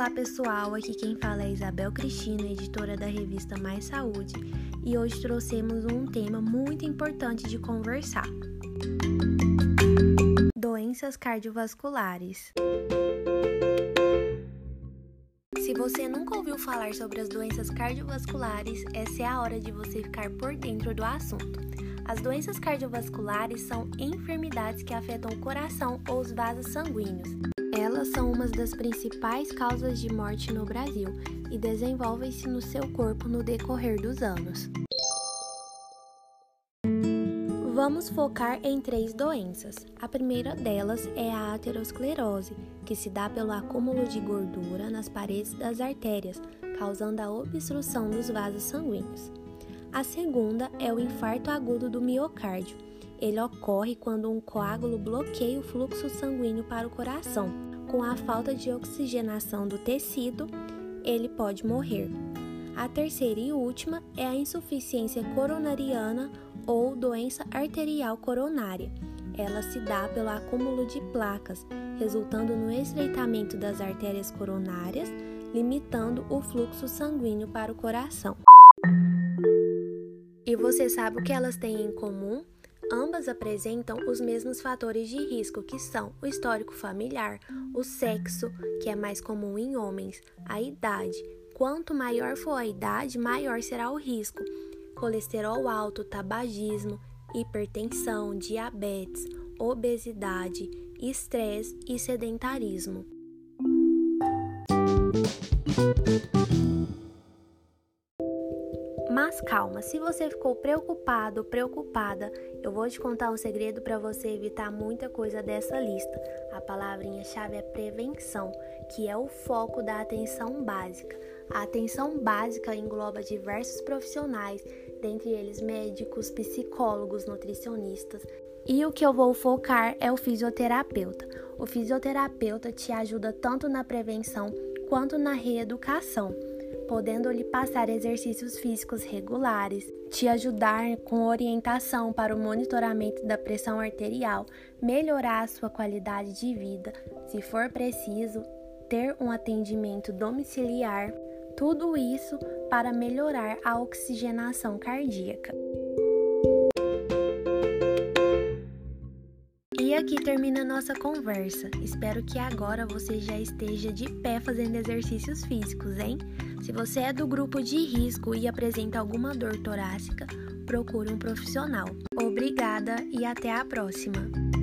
Olá pessoal, aqui quem fala é Isabel Cristina, editora da revista Mais Saúde, e hoje trouxemos um tema muito importante de conversar: doenças cardiovasculares. Se você nunca ouviu falar sobre as doenças cardiovasculares, essa é a hora de você ficar por dentro do assunto. As doenças cardiovasculares são enfermidades que afetam o coração ou os vasos sanguíneos. Elas são uma das principais causas de morte no Brasil e desenvolvem-se no seu corpo no decorrer dos anos. Vamos focar em três doenças. A primeira delas é a aterosclerose, que se dá pelo acúmulo de gordura nas paredes das artérias, causando a obstrução dos vasos sanguíneos. A segunda é o infarto agudo do miocárdio. Ele ocorre quando um coágulo bloqueia o fluxo sanguíneo para o coração. Com a falta de oxigenação do tecido, ele pode morrer. A terceira e última é a insuficiência coronariana ou doença arterial coronária. Ela se dá pelo acúmulo de placas, resultando no estreitamento das artérias coronárias, limitando o fluxo sanguíneo para o coração. E você sabe o que elas têm em comum? Ambas apresentam os mesmos fatores de risco, que são o histórico familiar, o sexo, que é mais comum em homens, a idade. Quanto maior for a idade, maior será o risco. Colesterol alto, tabagismo, hipertensão, diabetes, obesidade, estresse e sedentarismo. Mas calma, se você ficou preocupado, preocupada, eu vou te contar um segredo para você evitar muita coisa dessa lista. A palavrinha-chave é prevenção, que é o foco da atenção básica. A atenção básica engloba diversos profissionais, dentre eles médicos, psicólogos, nutricionistas. E o que eu vou focar é o fisioterapeuta. O fisioterapeuta te ajuda tanto na prevenção quanto na reeducação podendo lhe passar exercícios físicos regulares, te ajudar com orientação para o monitoramento da pressão arterial, melhorar a sua qualidade de vida, se for preciso, ter um atendimento domiciliar, tudo isso para melhorar a oxigenação cardíaca. E aqui termina a nossa conversa. Espero que agora você já esteja de pé fazendo exercícios físicos, hein? Se você é do grupo de risco e apresenta alguma dor torácica, procure um profissional. Obrigada e até a próxima!